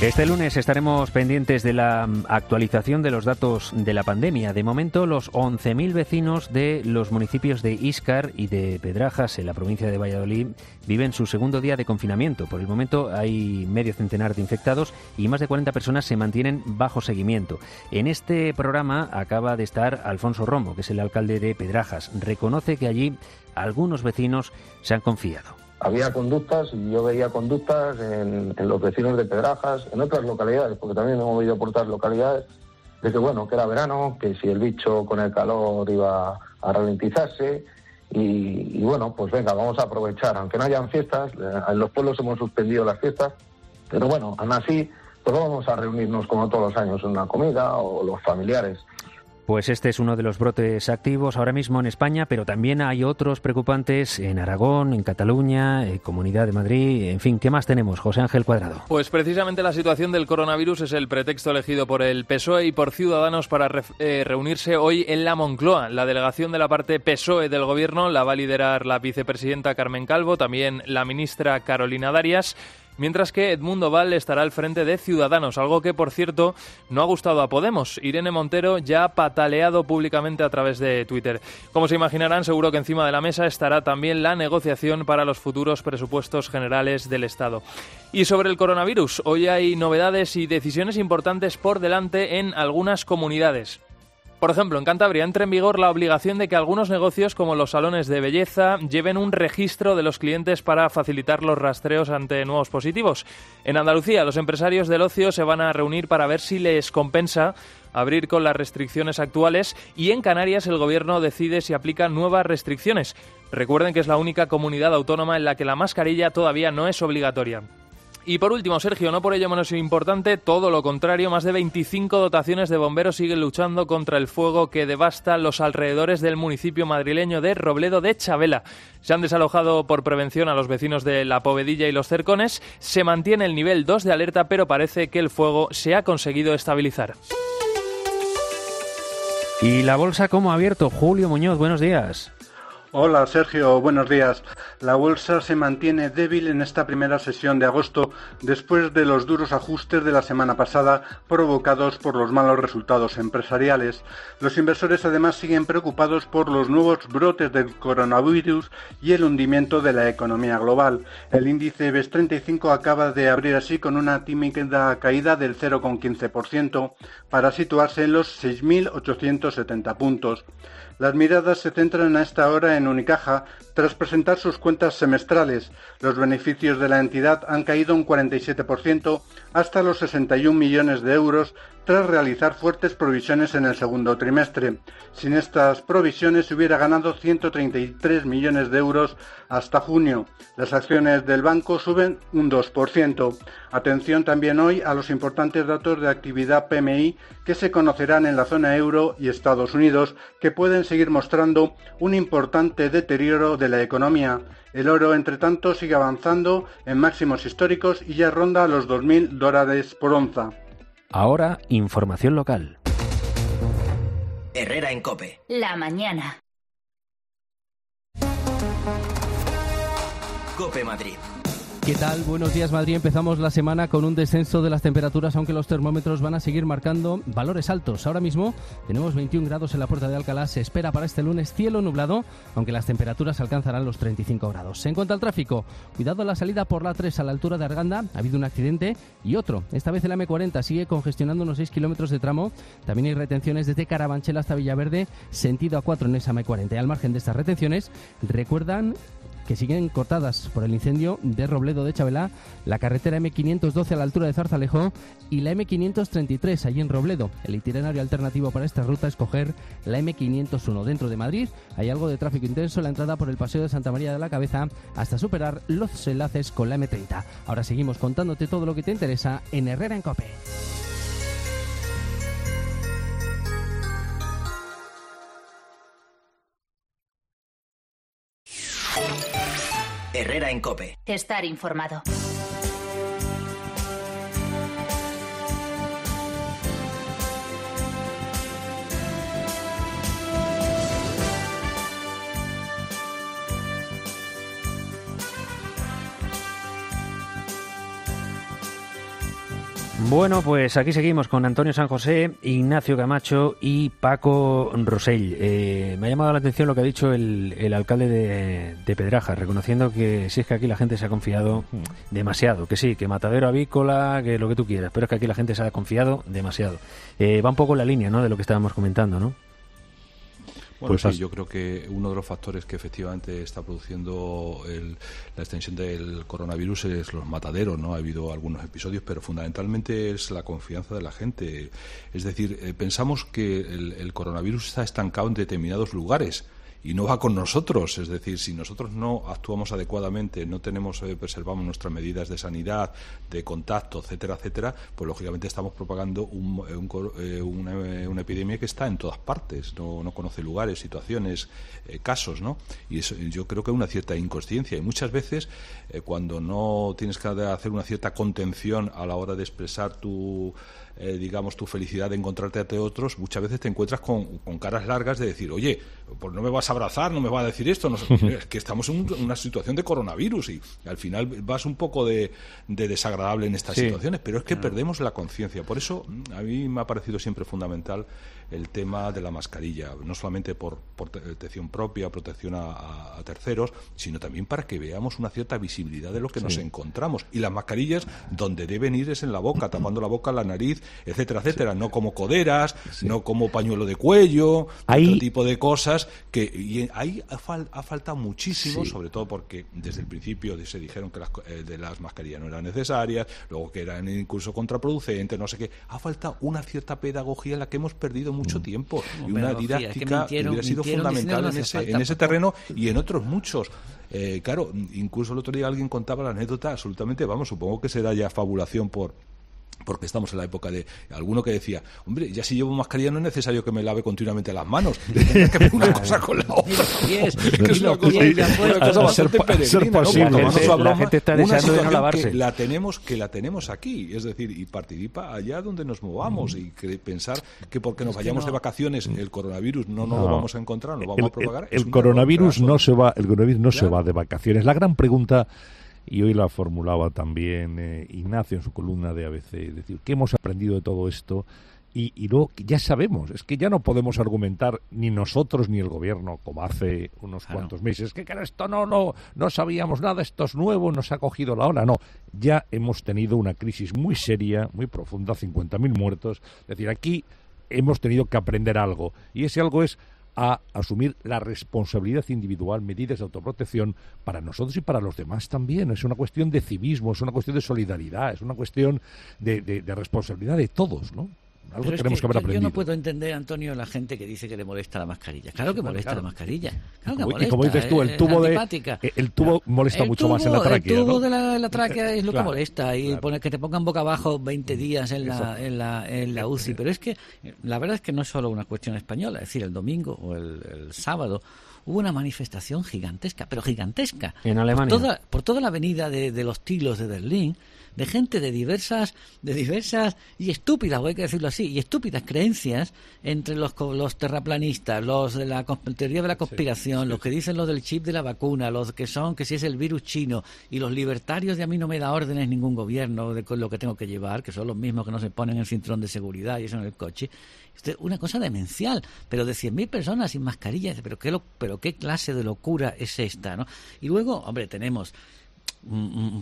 Este lunes estaremos pendientes de la actualización de los datos de la pandemia. De momento, los 11.000 vecinos de los municipios de Íscar y de Pedrajas, en la provincia de Valladolid, viven su segundo día de confinamiento. Por el momento hay medio centenar de infectados y más de 40 personas se mantienen bajo seguimiento. En este programa acaba de estar Alfonso Romo, que es el alcalde de Pedrajas. Reconoce que allí algunos vecinos se han confiado había conductas y yo veía conductas en, los vecinos de Pedrajas, en otras localidades, porque también hemos oído por otras localidades, de que bueno, que era verano, que si el bicho con el calor iba a ralentizarse y, y bueno, pues venga, vamos a aprovechar, aunque no hayan fiestas, eh, en los pueblos hemos suspendido las fiestas, pero bueno, aún así, pues vamos a reunirnos como todos los años en una comida o los familiares. Pues este es uno de los brotes activos ahora mismo en España, pero también hay otros preocupantes en Aragón, en Cataluña, en Comunidad de Madrid, en fin, ¿qué más tenemos, José Ángel Cuadrado? Pues precisamente la situación del coronavirus es el pretexto elegido por el PSOE y por Ciudadanos para eh, reunirse hoy en la Moncloa. La delegación de la parte PSOE del Gobierno la va a liderar la vicepresidenta Carmen Calvo, también la ministra Carolina Darias mientras que Edmundo Val estará al frente de Ciudadanos, algo que, por cierto, no ha gustado a Podemos. Irene Montero ya ha pataleado públicamente a través de Twitter. Como se imaginarán, seguro que encima de la mesa estará también la negociación para los futuros presupuestos generales del Estado. Y sobre el coronavirus, hoy hay novedades y decisiones importantes por delante en algunas comunidades. Por ejemplo, en Cantabria entra en vigor la obligación de que algunos negocios, como los salones de belleza, lleven un registro de los clientes para facilitar los rastreos ante nuevos positivos. En Andalucía, los empresarios del ocio se van a reunir para ver si les compensa abrir con las restricciones actuales y en Canarias el gobierno decide si aplica nuevas restricciones. Recuerden que es la única comunidad autónoma en la que la mascarilla todavía no es obligatoria. Y por último, Sergio, no por ello menos importante, todo lo contrario, más de 25 dotaciones de bomberos siguen luchando contra el fuego que devasta los alrededores del municipio madrileño de Robledo de Chabela. Se han desalojado por prevención a los vecinos de La Povedilla y los Cercones, se mantiene el nivel 2 de alerta, pero parece que el fuego se ha conseguido estabilizar. ¿Y la bolsa cómo ha abierto? Julio Muñoz, buenos días. Hola Sergio, buenos días. La bolsa se mantiene débil en esta primera sesión de agosto después de los duros ajustes de la semana pasada provocados por los malos resultados empresariales. Los inversores además siguen preocupados por los nuevos brotes del coronavirus y el hundimiento de la economía global. El índice BES 35 acaba de abrir así con una tímida caída del 0,15% para situarse en los 6.870 puntos. Las miradas se centran a esta hora en Unicaja tras presentar sus cuentas semestrales. Los beneficios de la entidad han caído un 47% hasta los 61 millones de euros tras realizar fuertes provisiones en el segundo trimestre. Sin estas provisiones se hubiera ganado 133 millones de euros hasta junio. Las acciones del banco suben un 2%. Atención también hoy a los importantes datos de actividad PMI que se conocerán en la zona euro y Estados Unidos, que pueden seguir mostrando un importante deterioro de la economía. El oro, entre tanto, sigue avanzando en máximos históricos y ya ronda los 2.000 dólares por onza. Ahora, información local. Herrera en Cope. La mañana. Cope Madrid. ¿Qué tal? Buenos días Madrid. Empezamos la semana con un descenso de las temperaturas, aunque los termómetros van a seguir marcando valores altos. Ahora mismo tenemos 21 grados en la puerta de Alcalá. Se espera para este lunes cielo nublado, aunque las temperaturas alcanzarán los 35 grados. En cuanto al tráfico, cuidado la salida por la 3 a la altura de Arganda. Ha habido un accidente y otro. Esta vez el M40 sigue congestionando unos 6 kilómetros de tramo. También hay retenciones desde Carabanchel hasta Villaverde, sentido A4 en esa M40. Y al margen de estas retenciones, recuerdan que siguen cortadas por el incendio de Robledo de Chabela, la carretera M512 a la altura de Zarzalejo y la M533 allí en Robledo. El itinerario alternativo para esta ruta es coger la M501 dentro de Madrid. Hay algo de tráfico intenso en la entrada por el Paseo de Santa María de la Cabeza hasta superar los enlaces con la M30. Ahora seguimos contándote todo lo que te interesa en Herrera en Cope. Herrera en Cope. Estar informado. Bueno, pues aquí seguimos con Antonio San José, Ignacio Camacho y Paco Rosell. Eh, me ha llamado la atención lo que ha dicho el, alcalde de, Pedraja, reconociendo que si es que aquí la gente se ha confiado demasiado, que sí, que matadero avícola, que lo que tú quieras, pero es que aquí la gente se ha confiado demasiado. Eh, va un poco en la línea ¿no? de lo que estábamos comentando, ¿no? Bueno, pues sí, yo creo que uno de los factores que efectivamente está produciendo la extensión del coronavirus es los mataderos, ¿no? Ha habido algunos episodios, pero fundamentalmente es la confianza de la gente. Es decir, eh, pensamos que el coronavirus está estancado en determinados lugares y no va con nosotros. Es decir, si nosotros no actuamos adecuadamente, no tenemos, eh, preservamos nuestras medidas de sanidad, de contacto, etcétera, etcétera, pues lógicamente estamos propagando eh, eh, una, epidemia que está en todas partes, no, no conoce lugares, situaciones, casos, ¿no? Y eso, yo creo que hay una cierta inconsciencia y muchas veces cuando no tienes que hacer una cierta contención a la hora de expresar tu eh, digamos, tu felicidad de encontrarte a otros, muchas veces te encuentras con, caras largas de decir, oye, pues no me vas a abrazar, no me vas a decir esto, no es que estamos en una situación de coronavirus y, al final vas un poco de, desagradable en estas situaciones, pero es que perdemos la conciencia. Por eso a mí me ha parecido siempre fundamental el tema de la mascarilla, no solamente por, protección propia, protección a, terceros, sino también para que veamos una cierta visibilidad de lo que nos encontramos. Y las mascarillas, donde deben ir es en la boca, tapando la boca, la nariz, etcétera, etcétera. No como coderas, no como pañuelo de cuello, otro tipo de cosas que y ahí ha, faltado muchísimo, sobre todo porque desde el principio se dijeron que las, eh, de las mascarillas no eran necesarias, luego que eran incluso contraproducentes, no sé qué. Ha faltado una cierta pedagogía en la que hemos perdido mucho mm. tiempo y una didáctica que hubiera sido fundamental en ese, en ese terreno y en otros muchos. Eh, claro, incluso el otro día alguien contaba la anécdota absolutamente, vamos, supongo que será ya fabulación por porque estamos en la época de alguno que decía, hombre, ya si llevo mascarilla no es necesario que me lave continuamente las manos, que ver una cosa con la otra. es, una cosa, bastante peregrina, La gente está deseando de no lavarse. Que la tenemos, que la tenemos aquí, es decir, y participa allá donde nos movamos y que pensar que porque nos vayamos de vacaciones el coronavirus no nos lo vamos a encontrar, no lo vamos a propagar. El, coronavirus no se va, el coronavirus no se va de vacaciones. La gran pregunta y hoy la formulaba también eh, Ignacio en su columna de ABC, es decir, ¿qué hemos aprendido de todo esto? Y, y luego ya sabemos, es que ya no podemos argumentar ni nosotros ni el gobierno, como hace unos cuantos meses, que, que esto no, no, no sabíamos nada, esto es nuevo, nos ha cogido la hora. No, ya hemos tenido una crisis muy seria, muy profunda, 50.000 muertos. Es decir, aquí hemos tenido que aprender algo. Y ese algo es a asumir la responsabilidad individual, medidas de autoprotección para nosotros y para los demás también. Es una cuestión de civismo, es una cuestión de solidaridad, es una cuestión de, responsabilidad de todos, ¿no? Algo tenemos que, haber aprendido. Yo no puedo entender, Antonio, la gente que dice que le molesta la mascarilla. Claro que molesta la mascarilla. Claro que molesta, y como dices tú, el tubo, de, eh, el tubo molesta mucho más en la tráquea. El tubo de la, tráquea es lo que molesta. Y que te pongan boca abajo 20 días en la, en la, en la UCI. Pero es que la verdad es que no es solo una cuestión española. Es decir, el domingo o el, sábado hubo una manifestación gigantesca, pero gigantesca. En Alemania. Por toda, por toda la avenida de, de los tilos de Berlín de gente de diversas, de diversas y estúpidas, voy a decirlo así, y estúpidas creencias entre los, los terraplanistas, los de la teoría de la conspiración, los que dicen lo del chip de la vacuna, los que son que si es el virus chino y los libertarios de a mí no me da órdenes ningún gobierno de lo que tengo que llevar, que son los mismos que no se ponen el cinturón de seguridad y eso en el coche. Una cosa demencial, pero de 100.000 personas sin mascarilla, pero qué, lo, pero qué clase de locura es esta, ¿no? Y luego, hombre, tenemos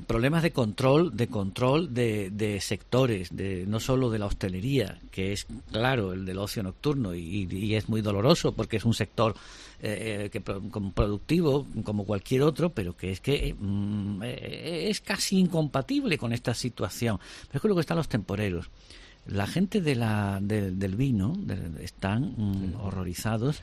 problemas de control de control de, de, sectores de no solo de la hostelería que es claro el del ocio nocturno y, es muy doloroso porque es un sector eh, eh, que productivo como cualquier otro pero que es que mm, eh, es casi incompatible con esta situación. Pero es que luego están los temporeros. La gente de la, del vino están mm, horrorizados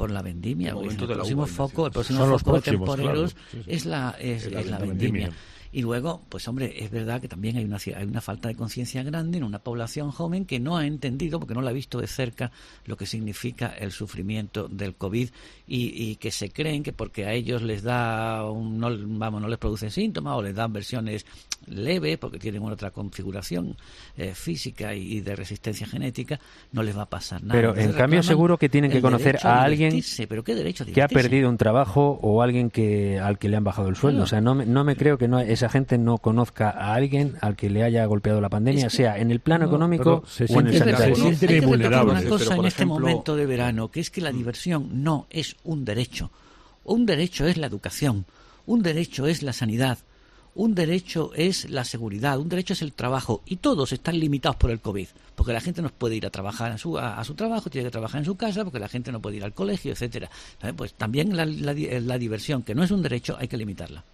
por la vendimia. El, próximo foco, el próximo foco de temporeros es la, es, la, vendimia. Y luego, pues hombre, es verdad que también hay una, hay una falta de conciencia grande en una población joven que no ha entendido, porque no la ha visto de cerca, lo que significa el sufrimiento del COVID y, que se creen que porque a ellos les da, un, no, vamos, no les producen síntomas o les dan versiones leves, porque tienen una otra configuración eh, física y, de resistencia genética, no les va a pasar nada. Pero en cambio seguro que tienen que conocer a, alguien ¿pero qué derecho que ha perdido un trabajo o alguien que al que le han bajado el sueldo. O sea, no me, no me creo que no es esa gente no conozca a alguien al que le haya golpeado la pandemia, sea en el plano económico o en el sanitario. Se siente vulnerable. una cosa en este momento de verano, que es que la diversión no es un derecho. Un derecho es la educación, un derecho es la sanidad, un derecho es la seguridad, un derecho es el trabajo y todos están limitados por el COVID, porque la gente no puede ir a trabajar a su, a, su trabajo, tiene que trabajar en su casa, porque la gente no puede ir al colegio, etcétera. Pues también la diversión, que no es un derecho, hay que limitarla.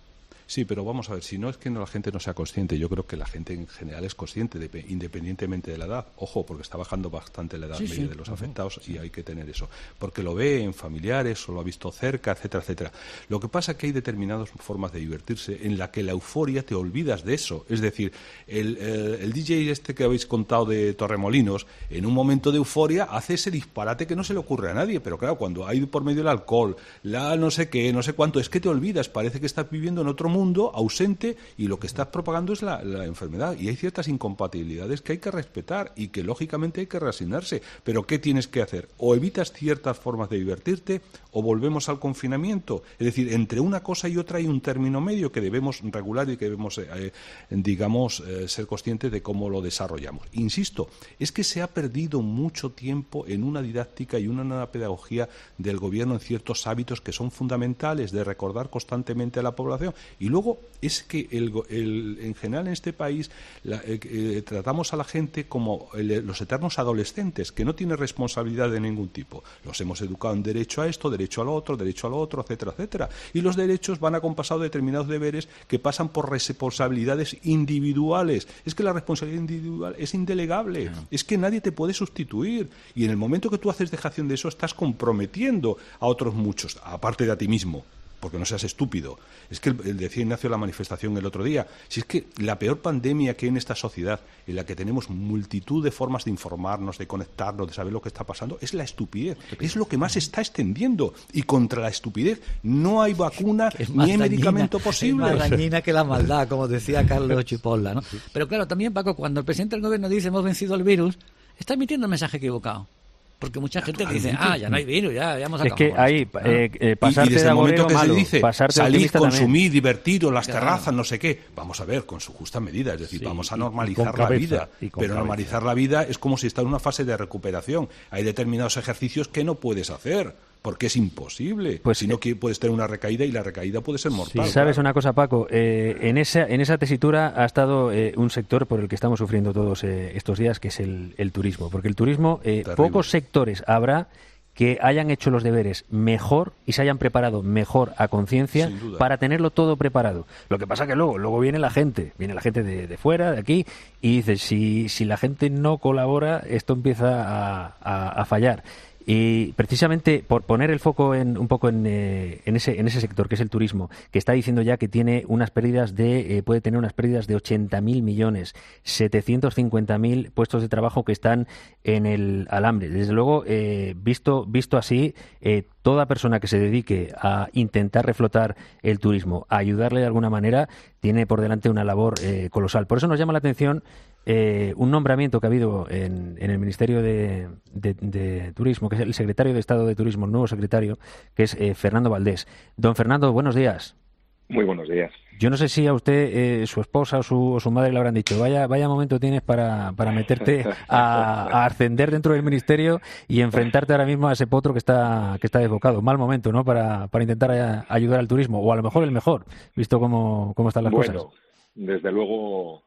Sí, pero vamos a ver, si no es que no, la gente no sea consciente, yo creo que la gente en general es consciente, de, independientemente de la edad. Ojo, porque está bajando bastante la edad media de los afectados y hay que tener eso. Porque lo ve en familiares o lo ha visto cerca, etcétera, etcétera. Lo que pasa es que hay determinadas formas de divertirse en la que la euforia te olvidas de eso. Es decir, el, el DJ este que habéis contado de Torremolinos, en un momento de euforia hace ese disparate que no se le ocurre a nadie. Pero claro, cuando hay por medio el alcohol, la no sé qué, no sé cuánto, es que te olvidas, parece que estás viviendo en otro mundo mundo ausente y lo que estás propagando es la, enfermedad. Y hay ciertas incompatibilidades que hay que respetar y que lógicamente hay que reasignarse. Pero ¿qué tienes que hacer? O evitas ciertas formas de divertirte o volvemos al confinamiento. Es decir, entre una cosa y otra hay un término medio que debemos regular y que debemos, eh, eh, digamos, eh, ser conscientes de cómo lo desarrollamos. Insisto, es que se ha perdido mucho tiempo en una didáctica y una nueva pedagogía del gobierno en ciertos hábitos que son fundamentales de recordar constantemente a la población luego es que el, en general en este país eh, eh, tratamos a la gente como los eternos adolescentes, que no tienen responsabilidad de ningún tipo. Los hemos educado en derecho a esto, derecho a lo otro, derecho a lo otro, etcétera, etcétera. Y los derechos van acompasados de determinados deberes que pasan por responsabilidades individuales. Es que la responsabilidad individual es indelegable, es que nadie te puede sustituir. Y en el momento que tú haces dejación de eso, estás comprometiendo a otros muchos, aparte de a ti mismo porque no seas estúpido. Es que el, decía Ignacio la manifestación el otro día, si es que la peor pandemia que hay en esta sociedad, en la que tenemos multitud de formas de informarnos, de conectarnos, de saber lo que está pasando, es la estupidez. Es lo que más se está extendiendo. Y contra la estupidez no hay vacuna ni medicamento posible. Es más dañina que la maldad, como decía Carlos Chipolla. ¿no? Pero claro, también Paco, cuando el presidente del gobierno dice hemos vencido el virus, está emitiendo un mensaje equivocado. Porque mucha gente dice, ah, ya no hay virus, ya, ya hemos acabado. Es que ahí, eh, eh, pasarte y, desde el momento que se dice salir, consumir, divertiros, las terrazas, no sé qué, vamos a ver, con su justa medida, es decir, vamos a normalizar la vida. Pero normalizar la vida es como si está en una fase de recuperación. Hay determinados ejercicios que no puedes hacer porque es imposible. Pues si no eh, puedes tener una recaída y la recaída puede ser mortal. Sabes una cosa, Paco, eh, en esa en esa tesitura ha estado eh, un sector por el que estamos sufriendo todos estos días, que es el, turismo, porque el turismo pocos sectores habrá que hayan hecho los deberes mejor y se hayan preparado mejor a conciencia para tenerlo todo preparado. Lo que pasa que luego, luego viene la gente, viene la gente de, fuera, de aquí, y dice, si, si la gente no colabora, esto empieza a fallar. Y precisamente por poner el foco en, un poco en, eh, en, ese, en ese sector, que es el turismo, que está diciendo ya que tiene unas pérdidas de, eh, puede tener unas pérdidas de 80.000 millones, 750.000 puestos de trabajo que están en el alambre. Desde luego, eh, visto, visto así, toda persona que se dedique a intentar reflotar el turismo, a ayudarle de alguna manera, tiene por delante una labor colosal. Por eso nos llama la atención eh, un nombramiento que ha habido en, el Ministerio de, Turismo, que es el secretario de Estado de Turismo, el nuevo secretario, que es eh, Fernando Valdés. Don Fernando, buenos días. Muy buenos días. Yo no sé si a usted, eh, su esposa o su, madre le habrán dicho, vaya, vaya momento tienes para, para meterte a, ascender dentro del ministerio y enfrentarte ahora mismo a ese potro que está, que está desbocado. Mal momento, ¿no? Para, para intentar ayudar al turismo, o a lo mejor el mejor, visto cómo, cómo están las cosas. Bueno, desde luego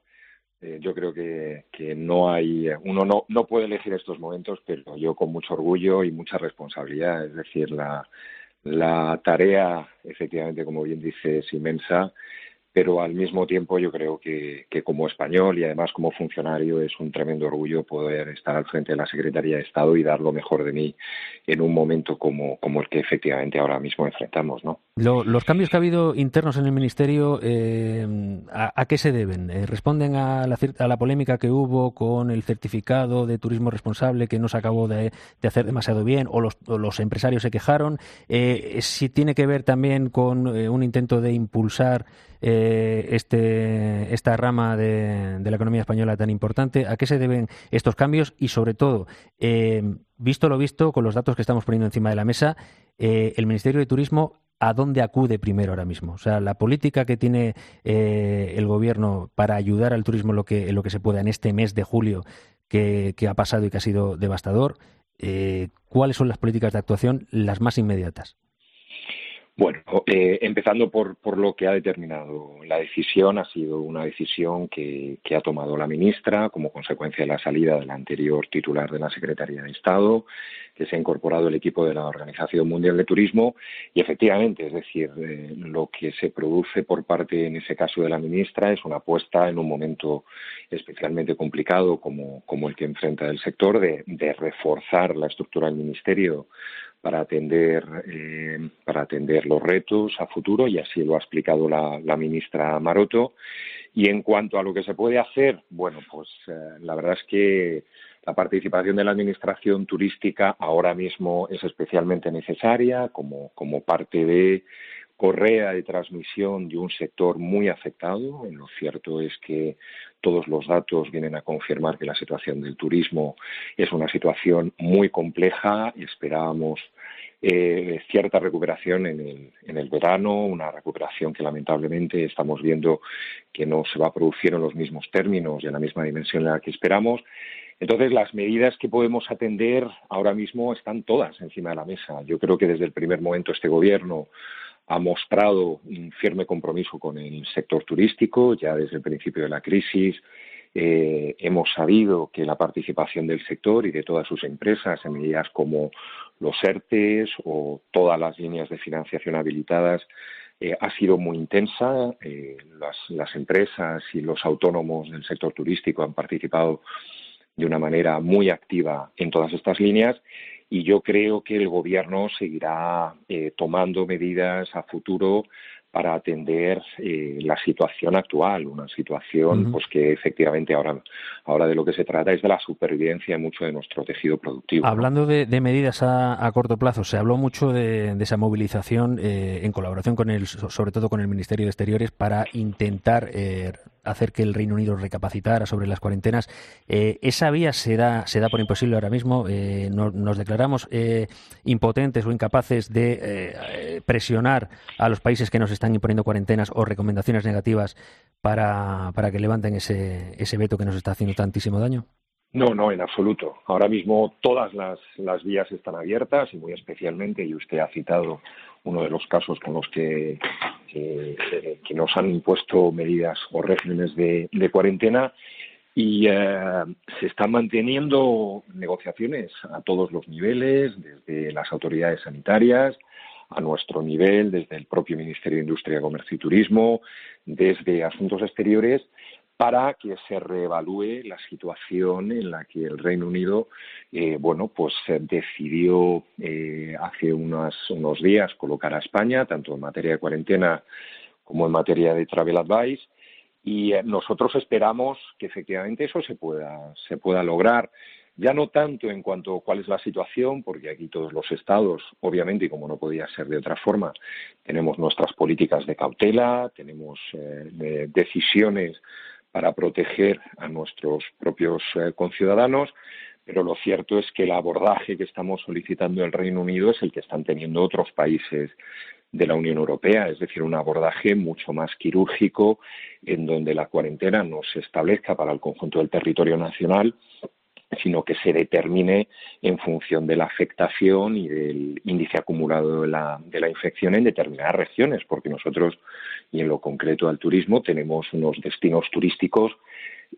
eh, yo creo que, que, no hay, uno no, no puede elegir estos momentos, pero yo con mucho orgullo y mucha responsabilidad, es decir, la, la tarea, efectivamente, como bien dice, es inmensa pero al mismo tiempo yo creo que, como español y además como funcionario es un tremendo orgullo poder estar al frente de la Secretaría de Estado y dar lo mejor de mí en un momento como, el que efectivamente ahora mismo enfrentamos. ¿no? los cambios que ha habido internos en el Ministerio, eh, ¿a, qué se deben? Eh, ¿Responden a la, a la, polémica que hubo con el certificado de turismo responsable que no se acabó de, hacer demasiado bien o los, empresarios se quejaron? Eh, ¿Si tiene que ver también con un intento de impulsar este, esta rama de, la economía española tan importante? ¿A qué se deben estos cambios? Y sobre todo, eh, visto lo visto, con los datos que estamos poniendo encima de la mesa, eh, el Ministerio de Turismo ¿a dónde acude primero ahora mismo? O sea, la política que tiene eh, el gobierno para ayudar al turismo lo que, lo que se pueda en este mes de julio que, ha pasado y que ha sido devastador, ¿cuáles son las políticas de actuación las más inmediatas? Bueno, eh, empezando por, por, lo que ha determinado. La decisión, ha sido una decisión que, que, ha tomado la ministra como consecuencia de la salida del anterior titular de la Secretaría de Estado, que se ha incorporado el equipo de la Organización Mundial de Turismo. Y efectivamente, es decir, eh, lo que se produce por parte, en ese caso, de la ministra es una apuesta en un momento especialmente complicado como, como el que enfrenta el sector de, de reforzar la estructura del ministerio para atender, eh, para atender los retos a futuro, y así lo ha explicado la, ministra Maroto. Y en cuanto a lo que se puede hacer, bueno, pues eh, la verdad es que la participación de la Administración turística ahora mismo es especialmente necesaria como, como parte de correa de transmisión de un sector muy afectado. Lo cierto es que todos los datos vienen a confirmar que la situación del turismo es una situación muy compleja esperábamos eh, cierta recuperación en el, en el verano, una recuperación que lamentablemente estamos viendo que no se va a producir en los mismos términos y en la misma dimensión en la que esperamos. Entonces, las medidas que podemos atender ahora mismo están todas encima de la mesa. Yo creo que desde el primer momento este Gobierno ha mostrado un firme compromiso con el sector turístico, ya desde el principio de la crisis. Eh, hemos sabido que la participación del sector y de todas sus empresas en medidas como los ERTES o todas las líneas de financiación habilitadas eh, ha sido muy intensa. Eh, las, las, empresas y los autónomos del sector turístico han participado de una manera muy activa en todas estas líneas y yo creo que el Gobierno seguirá eh, tomando medidas a futuro para atender eh, la situación actual, una situación pues que efectivamente ahora, ahora de lo que se trata es de la supervivencia de mucho de nuestro tejido productivo. Hablando de, medidas a, corto plazo, se habló mucho de, esa movilización eh, en colaboración con el, sobre todo con el Ministerio de Exteriores, para intentar eh, hacer que el Reino Unido recapacitara sobre las cuarentenas. esa vía se da, se da por imposible ahora mismo. nos declaramos impotentes o incapaces de presionar a los países que nos están imponiendo cuarentenas o recomendaciones negativas para, para que levanten ese, ese veto que nos está haciendo tantísimo daño? No, no, en absoluto. Ahora mismo todas las, las vías están abiertas y muy especialmente, y usted ha citado uno de los casos con los que, nos han impuesto medidas o regímenes de, de cuarentena y eh, se están manteniendo negociaciones a todos los niveles, desde las autoridades sanitarias, a nuestro nivel, desde el propio Ministerio de Industria, Comercio y Turismo, desde Asuntos Exteriores, para que se reevalúe la situación en la que el Reino Unido, eh, bueno, pues decidió eh, hace unos días colocar a España, tanto en materia de cuarentena como en materia de travel advice, y eh, nosotros esperamos que efectivamente eso se pueda, se pueda lograr ya no tanto en cuanto a cuál es la situación, porque aquí todos los estados, obviamente, y como no podía ser de otra forma, tenemos nuestras políticas de cautela, tenemos eh, decisiones para proteger a nuestros propios eh, conciudadanos, pero lo cierto es que el abordaje que estamos solicitando el Reino Unido es el que están teniendo otros países de la Unión Europea, es decir, un abordaje mucho más quirúrgico en donde la cuarentena no se establezca para el conjunto del territorio nacional, sino que se determine en función de la afectación y del índice acumulado de la, de la infección en determinadas regiones, porque nosotros, y en lo concreto al turismo, tenemos unos destinos turísticos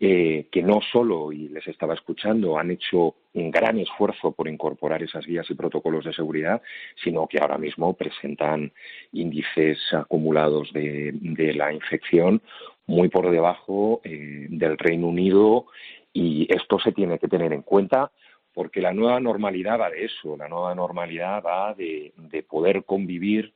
eh, que no solo, y les estaba escuchando, han hecho un gran esfuerzo por incorporar esas guías y protocolos de seguridad, sino que ahora mismo presentan índices acumulados de, de la infección muy por debajo eh, del Reino Unido y esto se tiene que tener en cuenta porque la nueva normalidad va de eso, la nueva normalidad va de, poder convivir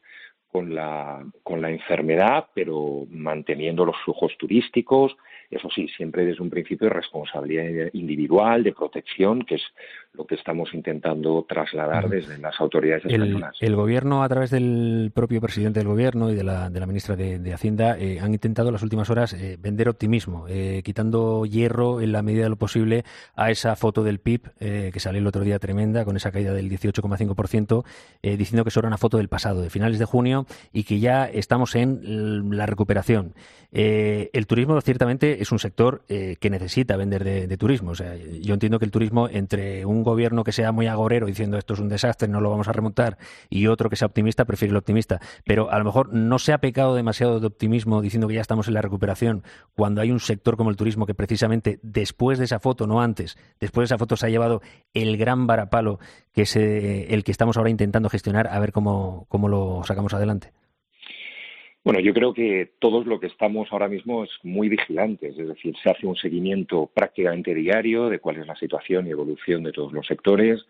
con la, con la enfermedad, pero manteniendo los flujos turísticos, eso sí, siempre desde un principio de responsabilidad individual, de protección, que es lo que estamos intentando trasladar desde las autoridades españolas. El, gobierno, a través del propio presidente del gobierno y de la, de la ministra de, Hacienda, eh, han intentado en las últimas horas eh, vender optimismo, eh, quitando hierro en la medida de lo posible a esa foto del PIB que salió el otro día tremenda, con esa caída del 18,5%, diciendo que eso era una foto del pasado, de finales de junio, y que ya estamos en la recuperación. el turismo, ciertamente, es un sector que necesita vender de, de turismo. O sea, yo entiendo que el turismo, entre un gobierno que sea muy agorero diciendo esto es un desastre, no lo vamos a remontar, y otro que sea optimista, prefiere el optimista. Pero a lo mejor no se ha pecado demasiado de optimismo diciendo que ya estamos en la recuperación cuando hay un sector como el turismo que precisamente después de esa foto, no antes, después de esa foto se ha llevado el gran varapalo que es eh, el que estamos ahora intentando gestionar a ver cómo, cómo lo sacamos adelante. Bueno, yo creo que todos lo que estamos ahora mismo es muy vigilantes, es decir, se hace un seguimiento prácticamente diario de cuál es la situación y evolución de todos los sectores.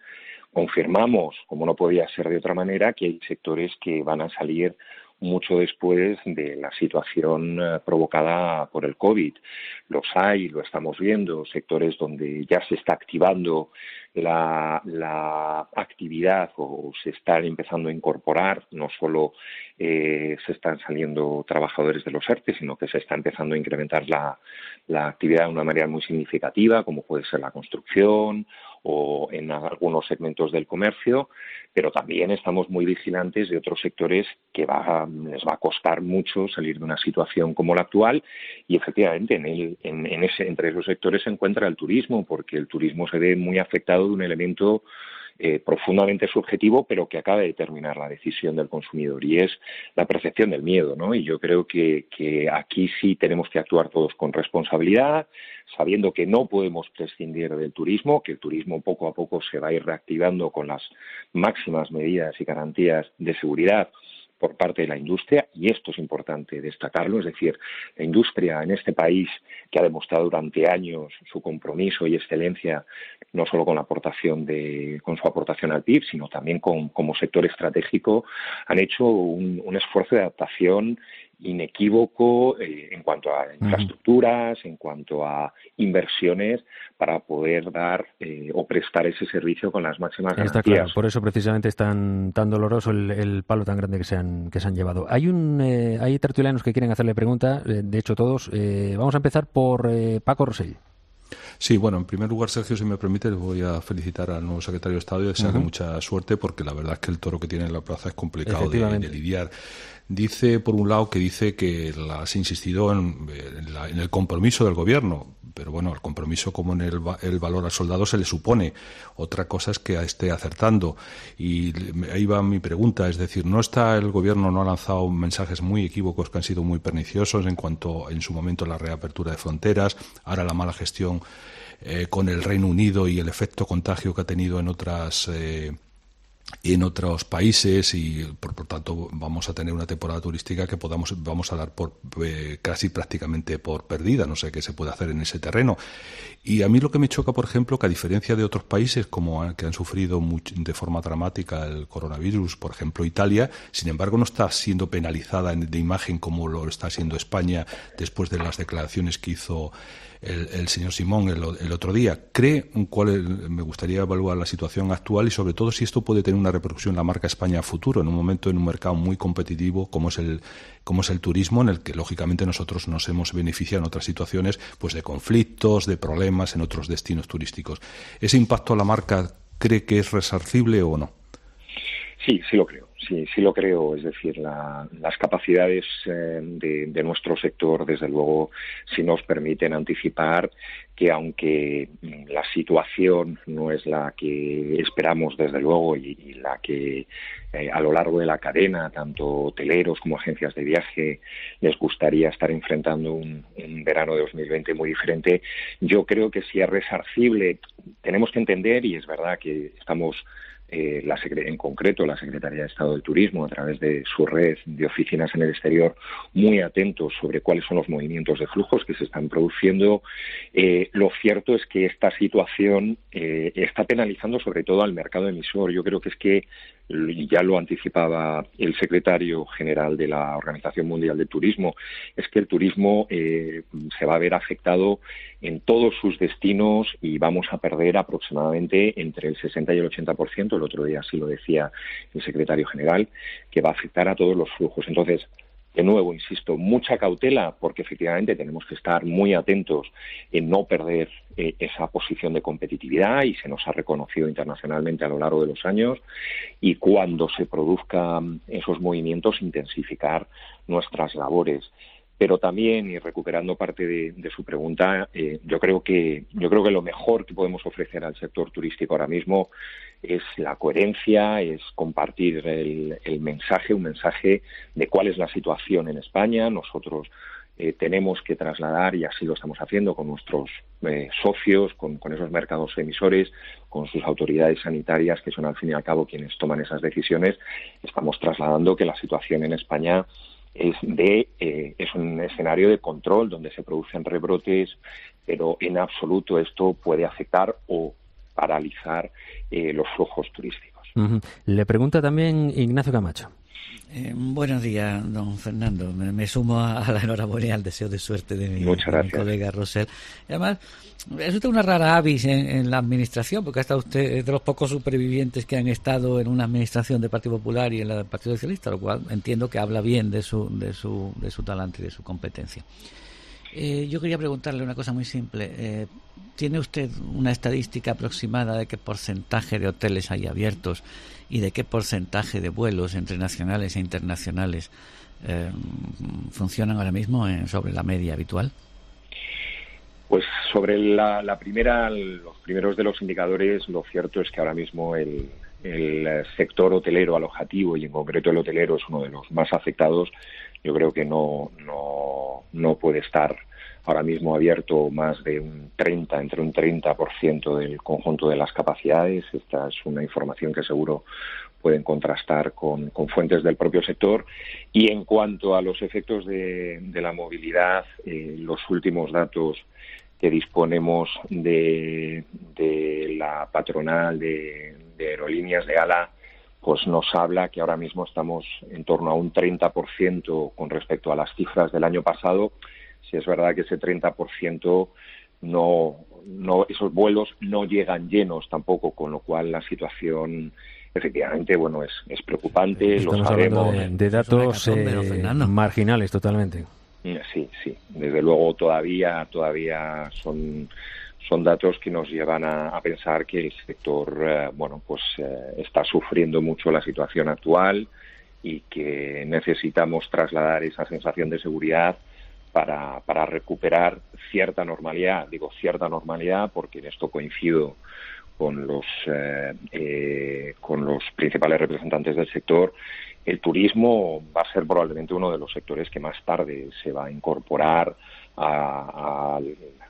Confirmamos, como no podía ser de otra manera, que hay sectores que van a salir mucho después de la situación eh, provocada por el COVID. Los hay, lo estamos viendo, sectores donde ya se está activando la, actividad o se están empezando a incorporar, no solo eh, se están saliendo trabajadores de los ERTE, sino que se está empezando a incrementar la, la actividad de una manera muy significativa, como puede ser la construcción o en algunos segmentos del comercio, pero también estamos muy vigilantes de otros sectores que va, les va a costar mucho salir de una situación como la actual. Y efectivamente en, el, en, ese, entre esos sectores se encuentra el turismo, porque el turismo se ve muy afectado de un elemento eh, profundamente subjetivo, pero que acaba de determinar la decisión del consumidor y es la percepción del miedo, ¿no? Y yo creo que, que aquí sí tenemos que actuar todos con responsabilidad, sabiendo que no podemos prescindir del turismo, que el turismo poco a poco se va a ir reactivando con las máximas medidas y garantías de seguridad por parte de la industria, y esto es importante destacarlo, es decir, la industria en este país que ha demostrado durante años su compromiso y excelencia, no solo con la aportación de, con su aportación al PIB, sino también como sector estratégico, han hecho un esfuerzo de adaptación inequívoco eh, en cuanto a infraestructuras, en cuanto a inversiones para poder dar eh, o prestar ese servicio con las máximas Está Claro. Por eso precisamente es tan, tan doloroso el, palo tan grande que se han, que se han llevado. Hay un eh, hay tertulianos que quieren hacerle preguntas, de hecho todos. vamos a empezar por Paco Rosell. Sí, bueno, en primer lugar, Sergio, si me permite, les voy a felicitar al nuevo secretario de Estado y desearle mucha suerte porque la verdad es que el toro que tiene en la plaza es complicado de, lidiar dice, por un lado, que dice que has insistido en, el compromiso del gobierno, pero bueno, el compromiso como en el, valor al soldado se le supone. Otra cosa es que esté acertando. Y ahí va mi pregunta, es decir, ¿no está el gobierno, no ha lanzado mensajes muy equívocos que han sido muy perniciosos en cuanto en su momento la reapertura de fronteras, ahora la mala gestión eh, con el Reino Unido y el efecto contagio que ha tenido en otras eh, en otros países y por, tanto vamos a tener una temporada turística que podamos vamos a dar por eh, casi prácticamente por perdida no sé qué se puede hacer en ese terreno. Y a mí lo que me choca por ejemplo que a diferencia de otros países como que han sufrido de forma dramática el coronavirus por ejemplo Italia sin embargo no está siendo penalizada de imagen como lo está siendo España después de las declaraciones que hizo el, señor Simón el, otro día. ¿Cree cuál me gustaría evaluar la situación actual y sobre todo si esto puede tener una repercusión en la marca España futuro, en un momento en un mercado muy competitivo como es el como es el turismo, en el que lógicamente nosotros nos hemos beneficiado en otras situaciones pues de conflictos, de problemas en otros destinos turísticos. ¿Ese impacto a la marca cree que es resarcible o no? Sí, sí lo creo sí, sí lo creo. Es decir, las capacidades eh, de, nuestro sector, desde luego, sí nos permiten anticipar que aunque la situación no es la que esperamos, desde luego, y, la que eh, a lo largo de la cadena, tanto hoteleros como agencias de viaje, les gustaría estar enfrentando un, un verano de 2020 muy diferente, yo creo que si es resarcible, tenemos que entender, y es verdad que estamos eh, la, en concreto la Secretaría de Estado del Turismo, a través de su red de oficinas en el exterior, muy atentos sobre cuáles son los movimientos de flujos que se están produciendo. Eh, lo cierto es que esta situación eh, está penalizando sobre todo al mercado emisor. Yo creo que es que ya lo anticipaba el secretario general de la Organización Mundial de Turismo, es que el turismo se va a ver afectado en todos sus destinos y vamos a perder aproximadamente entre el 60 y el 80%, el otro día así lo decía el secretario general, que va a afectar a todos los flujos. Entonces, de nuevo, insisto, mucha cautela porque efectivamente tenemos que estar muy atentos en no perder eh, esa posición de competitividad y se nos ha reconocido internacionalmente a lo largo de los años y cuando se produzcan esos movimientos intensificar nuestras labores pero también y recuperando parte de, su pregunta eh, yo creo que yo creo que lo mejor que podemos ofrecer al sector turístico ahora mismo es la coherencia es compartir el, mensaje un mensaje de cuál es la situación en España. Nosotros eh, tenemos que trasladar, y así lo estamos haciendo con nuestros eh, socios, con, con, esos mercados emisores, con sus autoridades sanitarias, que son al fin y al cabo quienes toman esas decisiones, estamos trasladando que la situación en España es de eh, es un escenario de control donde se producen rebrotes, pero en absoluto esto puede afectar o paralizar eh, los flujos turísticos. Le pregunta también Ignacio Camacho. Eh, buenos días, don Fernando. Me, sumo a, la enhorabuena y al deseo de suerte de mi, colega Rosel. además, es usted una rara avis en, la administración, porque ha estado usted de los pocos supervivientes que han estado en una administración del Partido Popular y en la del Partido Socialista, lo cual entiendo que habla bien de su, de su, de su talante y de su competencia. Eh, yo quería preguntarle una cosa muy simple. Eh, ¿Tiene usted una estadística aproximada de qué porcentaje de hoteles hay abiertos y de qué porcentaje de vuelos entre nacionales e internacionales eh, funcionan ahora mismo sobre la media habitual? Pues sobre la, primera, los primeros de los indicadores, lo cierto es que ahora mismo el, sector hotelero alojativo y en concreto el hotelero es uno de los más afectados. Yo creo que no, no, no puede estar ahora mismo abierto más de un 30, entre un 30% del conjunto de las capacidades. Esta es una información que seguro pueden contrastar con, fuentes del propio sector. Y en cuanto a los efectos de, la movilidad, eh, los últimos datos que disponemos de, la patronal de, de aerolíneas de ALA pues nos habla que ahora mismo estamos en torno a un 30% con respecto a las cifras del año pasado. Si es verdad que ese 30% no, no, esos vuelos no llegan llenos tampoco, con lo cual la situación efectivamente bueno es, es preocupante Estamos lo sabemos. de, datos eh, marginales totalmente sí sí desde luego todavía todavía son son datos que nos llevan a, pensar que el sector eh, bueno pues eh, está sufriendo mucho la situación actual y que necesitamos trasladar esa sensación de seguridad para, para recuperar cierta normalidad. Digo cierta normalidad porque en esto coincido con los, eh, eh, con los principales representantes del sector, el turismo va a ser probablemente uno de los sectores que más tarde se va a incorporar a,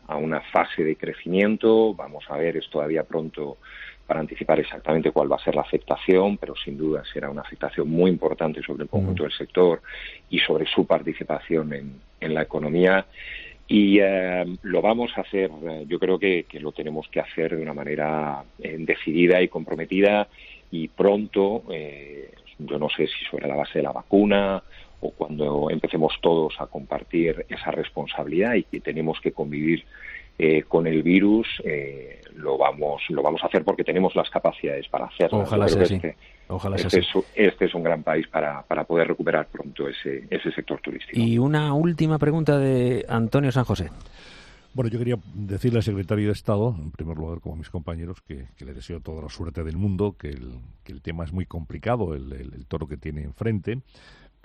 a, una fase de crecimiento. Vamos a ver, es todavía pronto para anticipar exactamente cuál va a ser la afectación, pero sin duda será una afectación muy importante sobre el conjunto del sector y sobre su participación en, en la economía. Y eh, lo vamos a hacer, eh, yo creo que, lo tenemos que hacer de una manera eh, decidida y comprometida y pronto, yo no sé si sobre la base de la vacuna o cuando empecemos todos a compartir esa responsabilidad y que tenemos que convivir eh, con el virus eh, lo vamos lo vamos a hacer porque tenemos las capacidades para hacerlo. Ojalá sea así. Este, este, Es, este, Es, un gran país para, para poder recuperar pronto ese, ese sector turístico. Y una última pregunta de Antonio San José. Bueno, yo quería decirle al secretario de Estado, en primer lugar, como a mis compañeros, que, le deseo toda la suerte del mundo, que el, que el tema es muy complicado, el, el toro que tiene enfrente,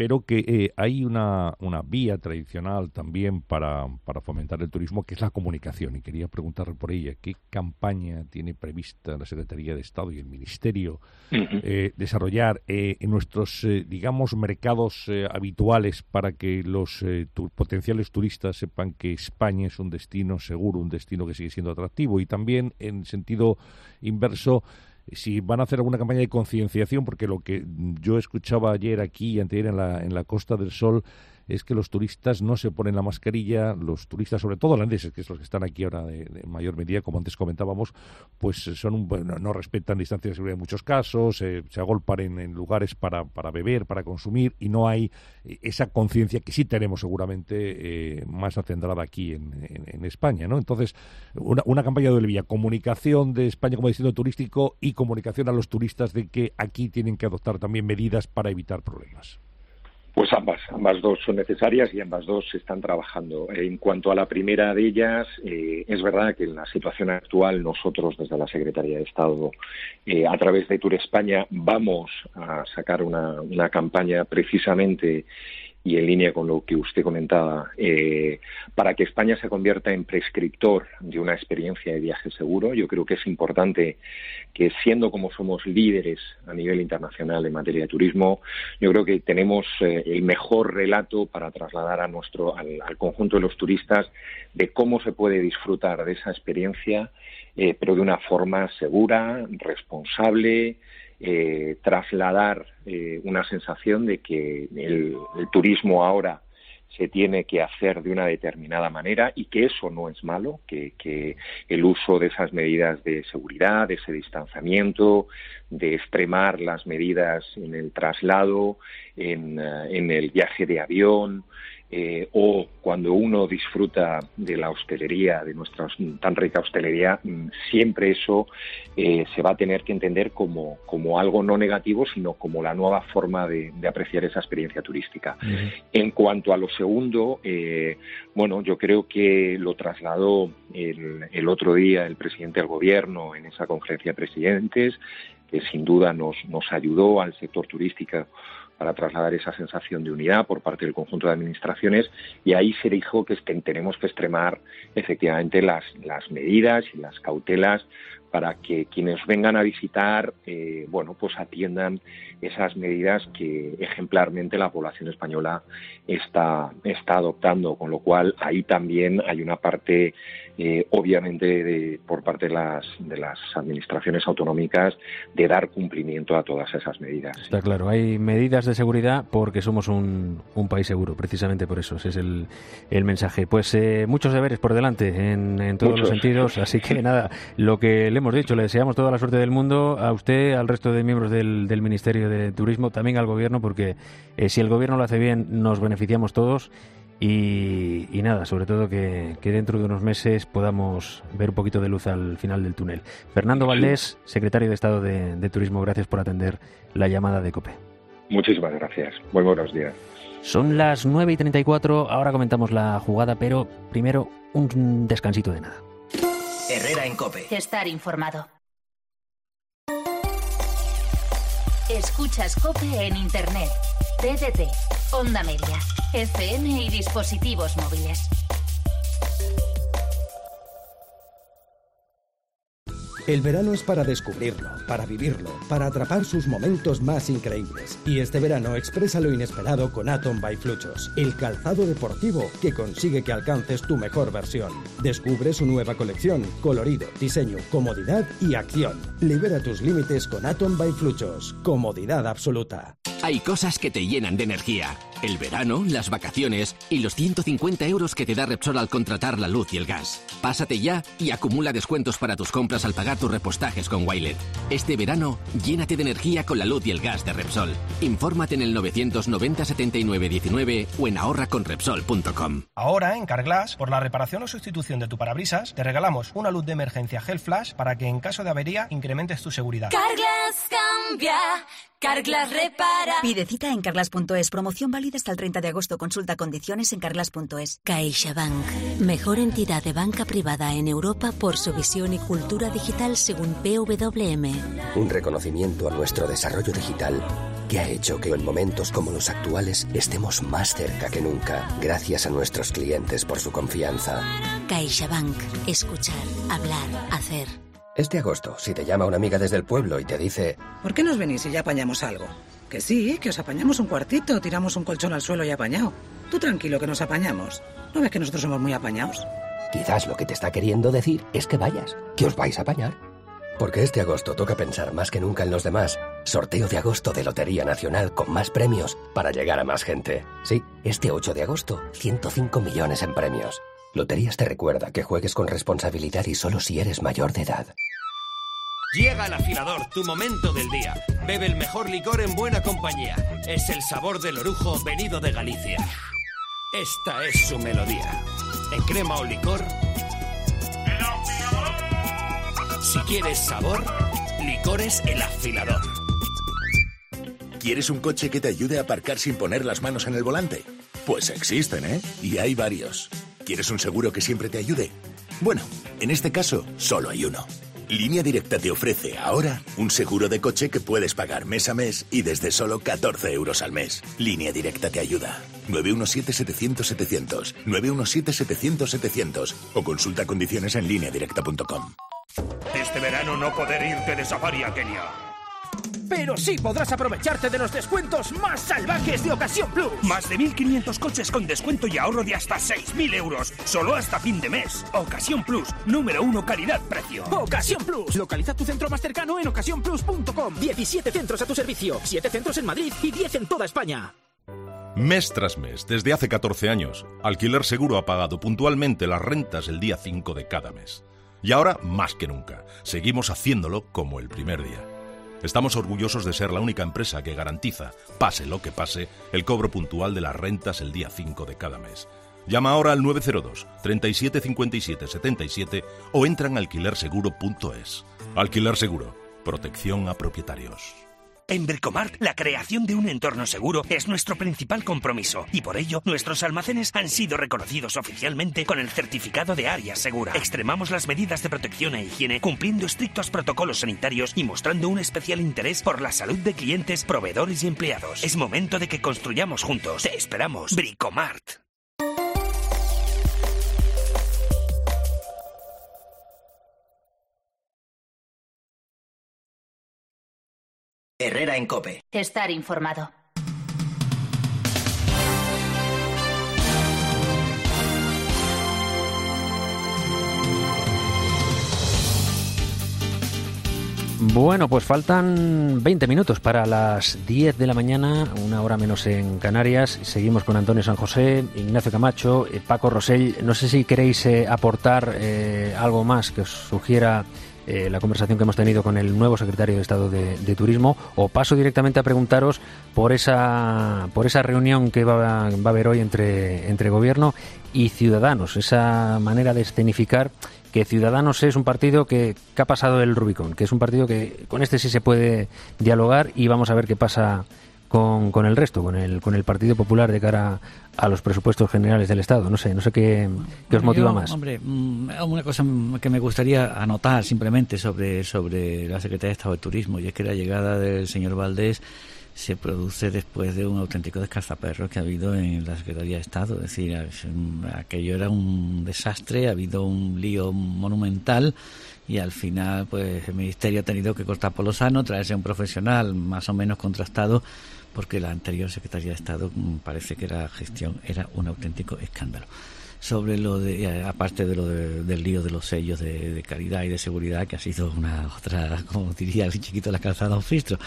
pero que eh, hay una, una, vía tradicional también para, para, fomentar el turismo, que es la comunicación. Y quería preguntarle por ella, ¿qué campaña tiene prevista la Secretaría de Estado y el Ministerio eh, desarrollar eh, en nuestros, digamos, mercados habituales para que los potenciales turistas sepan que España es un destino seguro, un destino que sigue siendo atractivo? Y también, en sentido inverso, si van a hacer alguna campaña de concienciación, porque lo que yo escuchaba ayer aquí y anteayer en la, en la Costa del Sol es que los turistas no se ponen la mascarilla, los turistas, sobre todo holandeses, que es los que están aquí ahora de, mayor medida, como antes comentábamos, pues son un, no, respetan distancia de seguridad en muchos casos, se agolpan en, lugares para, para beber, para consumir, y no hay esa conciencia que sí tenemos seguramente eh, más acendrada aquí en, España, ¿no? Entonces, una, campaña de vía, comunicación de España como destino turístico y comunicación a los turistas de que aquí tienen que adoptar también medidas para evitar problemas. Pues ambas, ambas dos son necesarias y ambas dos se están trabajando. En cuanto a la primera de ellas, eh, es verdad que en la situación actual nosotros desde la Secretaría de Estado, eh, a través de Tour España, vamos a sacar una, una campaña precisamente y en línea con lo que usted comentaba, eh, para que España se convierta en prescriptor de una experiencia de viaje seguro, yo creo que es importante que siendo como somos líderes a nivel internacional en materia de turismo, yo creo que tenemos eh, el mejor relato para trasladar a nuestro, al, conjunto de los turistas de cómo se puede disfrutar de esa experiencia, eh, pero de una forma segura, responsable, eh, trasladar eh, una sensación de que el, turismo ahora se tiene que hacer de una determinada manera y que eso no es malo, que, el uso de esas medidas de seguridad, de ese distanciamiento, de extremar las medidas en el traslado, en eh, el viaje de avión, eh, o cuando uno disfruta de la hostelería, de nuestra tan rica hostelería, mm, siempre eso eh, se va a tener que entender como, como, algo no negativo, sino como la nueva forma de, apreciar esa experiencia turística. En cuanto a lo segundo, eh, bueno, yo creo que lo trasladó el, el otro día el presidente del gobierno en esa conferencia de presidentes, que sin duda nos, nos ayudó al sector turístico para trasladar esa sensación de unidad por parte del conjunto de administraciones y ahí se dijo que tenemos que extremar efectivamente las, medidas y las cautelas para que quienes vengan a visitar, eh, bueno, pues atiendan esas medidas que ejemplarmente la población española está, está adoptando, con lo cual ahí también hay una parte, eh, obviamente, de, por parte de las, de las administraciones autonómicas de dar cumplimiento a todas esas medidas. Está claro, hay medidas de seguridad porque somos un, un país seguro, precisamente por eso, ese es el, el mensaje. Pues eh, muchos deberes por delante en, en todos los sentidos, así que nada, lo que le hemos dicho, le deseamos toda la suerte del mundo a usted, al resto de miembros del, del Ministerio de Turismo, también al Gobierno, porque eh, si el Gobierno lo hace bien, nos beneficiamos todos. Y, nada, sobre todo que, dentro de unos meses podamos ver un poquito de luz al final del túnel. Fernando Valdés, secretario de Estado de, de Turismo, gracias por atender la llamada de COPE. Muchísimas gracias. Muy buenos días. Son las 9 y 34, ahora comentamos la jugada, pero primero un descansito de nada. Herrera en Cope. Estar informado. Escuchas Cope en Internet, TDT, Onda Media, FM y dispositivos móviles. El verano es para descubrirlo, para vivirlo, para atrapar sus momentos más increíbles. Y este verano expresa lo inesperado con Atom by Fluchos, el calzado deportivo que consigue que alcances tu mejor versión. Descubre su nueva colección, colorido, diseño, comodidad y acción. Libera tus límites con Atom by Fluchos, comodidad absoluta. Hay cosas que te llenan de energía. El verano, las vacaciones y los 150 euros que te da Repsol al contratar la luz y el gas. Pásate ya y acumula descuentos para tus compras al pagar tus repostajes con Wilet. Este verano, llénate de energía con la luz y el gas de Repsol. Infórmate en el 990 79 19 o en ahorraconrepsol.com. Ahora, en Carglass, por la reparación o sustitución de tu parabrisas, te regalamos una luz de emergencia Gel Flash para que en caso de avería incrementes tu seguridad. Carglass cambia. Carglass repara. Pide cita en carglass.es. Promoción válida hasta el 30 de agosto. Consulta condiciones en carglass.es. CaixaBank. Mejor entidad de banca privada en Europa por su visión y cultura digital según PWM. Un reconocimiento a nuestro desarrollo digital que ha hecho que en momentos como los actuales estemos más cerca que nunca, gracias a nuestros clientes por su confianza. CaixaBank. Escuchar, hablar, hacer. Este agosto, si te llama una amiga desde el pueblo y te dice... ¿Por qué nos venís y ya apañamos algo? Que sí, que os apañamos un cuartito, tiramos un colchón al suelo y apañado. Tú tranquilo que nos apañamos. ¿No ves que nosotros somos muy apañados? Quizás lo que te está queriendo decir es que vayas, que os vais a apañar. Porque este agosto toca pensar más que nunca en los demás Sorteo de agosto de Lotería Nacional con más premios para llegar a más gente. Sí, este 8 de agosto, 105 millones en premios. Loterías te recuerda que juegues con responsabilidad y solo si eres mayor de edad. Llega al afilador, tu momento del día. Bebe el mejor licor en buena compañía. Es el sabor del orujo venido de Galicia. Esta es su melodía. En crema o licor. Si quieres sabor, licores el afilador. ¿Quieres un coche que te ayude a aparcar sin poner las manos en el volante? Pues existen, ¿eh? Y hay varios. ¿Quieres un seguro que siempre te ayude? Bueno, en este caso, solo hay uno. Línea Directa te ofrece ahora un seguro de coche que puedes pagar mes a mes y desde solo 14 euros al mes. Línea Directa te ayuda. 917-700-700. 917-700-700. O consulta condiciones en lineadirecta.com. Este verano no poder irte de safari a Kenia. Pero sí podrás aprovecharte de los descuentos más salvajes de Ocasión Plus. Más de 1.500 coches con descuento y ahorro de hasta 6.000 euros. Solo hasta fin de mes. Ocasión Plus. Número uno calidad-precio. Ocasión Plus. Localiza tu centro más cercano en ocasiónplus.com. 17 centros a tu servicio. 7 centros en Madrid y 10 en toda España. Mes tras mes, desde hace 14 años, Alquiler Seguro ha pagado puntualmente las rentas el día 5 de cada mes. Y ahora, más que nunca, seguimos haciéndolo como el primer día. Estamos orgullosos de ser la única empresa que garantiza, pase lo que pase, el cobro puntual de las rentas el día 5 de cada mes. Llama ahora al 902 37 57 77 o entra en alquilerseguro.es. Alquiler Seguro, protección a propietarios. En Bricomart, la creación de un entorno seguro es nuestro principal compromiso y por ello nuestros almacenes han sido reconocidos oficialmente con el certificado de área segura. Extremamos las medidas de protección e higiene cumpliendo estrictos protocolos sanitarios y mostrando un especial interés por la salud de clientes, proveedores y empleados. Es momento de que construyamos juntos. Te esperamos. Bricomart. Herrera en Cope. Estar informado. Bueno, pues faltan 20 minutos para las 10 de la mañana, una hora menos en Canarias. Seguimos con Antonio San José, Ignacio Camacho, eh, Paco Rosell. No sé si queréis eh, aportar eh, algo más que os sugiera la conversación que hemos tenido con el nuevo secretario de Estado de, Turismo o paso directamente a preguntaros por esa por esa reunión que va, va, a haber hoy entre entre gobierno y ciudadanos esa manera de escenificar que Ciudadanos es un partido que, ha pasado el Rubicón, que es un partido que con este sí se puede dialogar y vamos a ver qué pasa con, con, el resto, con el, con el Partido Popular de cara a los presupuestos generales del Estado. No sé, no sé qué, os motiva más. Hombre, mm, una cosa que me gustaría anotar simplemente sobre, sobre la Secretaría de Estado de Turismo y es que la llegada del señor Valdés se produce después de un auténtico descalzaperro que ha habido en la Secretaría de Estado. Es decir, aquello era un desastre, ha habido un lío monumental y al final pues el Ministerio ha tenido que cortar por lo sano, traerse a un profesional más o menos contrastado porque la anterior Secretaría de Estado mm, parece que la gestión era un auténtico escándalo sobre lo de, eh, aparte de lo del lío de los sellos de, calidad y de seguridad, que ha sido una otra, como diría el chiquito la calzada un filtro.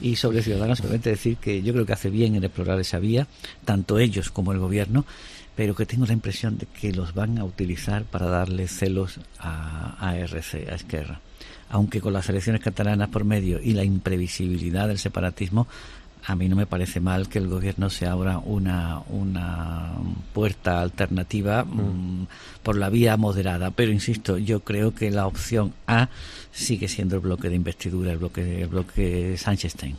Y sobre Ciudadanos, simplemente decir que yo creo que hace bien en explorar esa vía, tanto ellos como el gobierno, pero que tengo la impresión de que los van a utilizar para darle celos a, a RC, a Esquerra. Aunque con las elecciones catalanas por medio y la imprevisibilidad del separatismo, a mí no me parece mal que el gobierno se abra una, una puerta alternativa mm. Mm, por la vía moderada. Pero insisto, yo creo que la opción A sigue siendo el bloque de investidura, el bloque, el bloque Sánchez-Stein.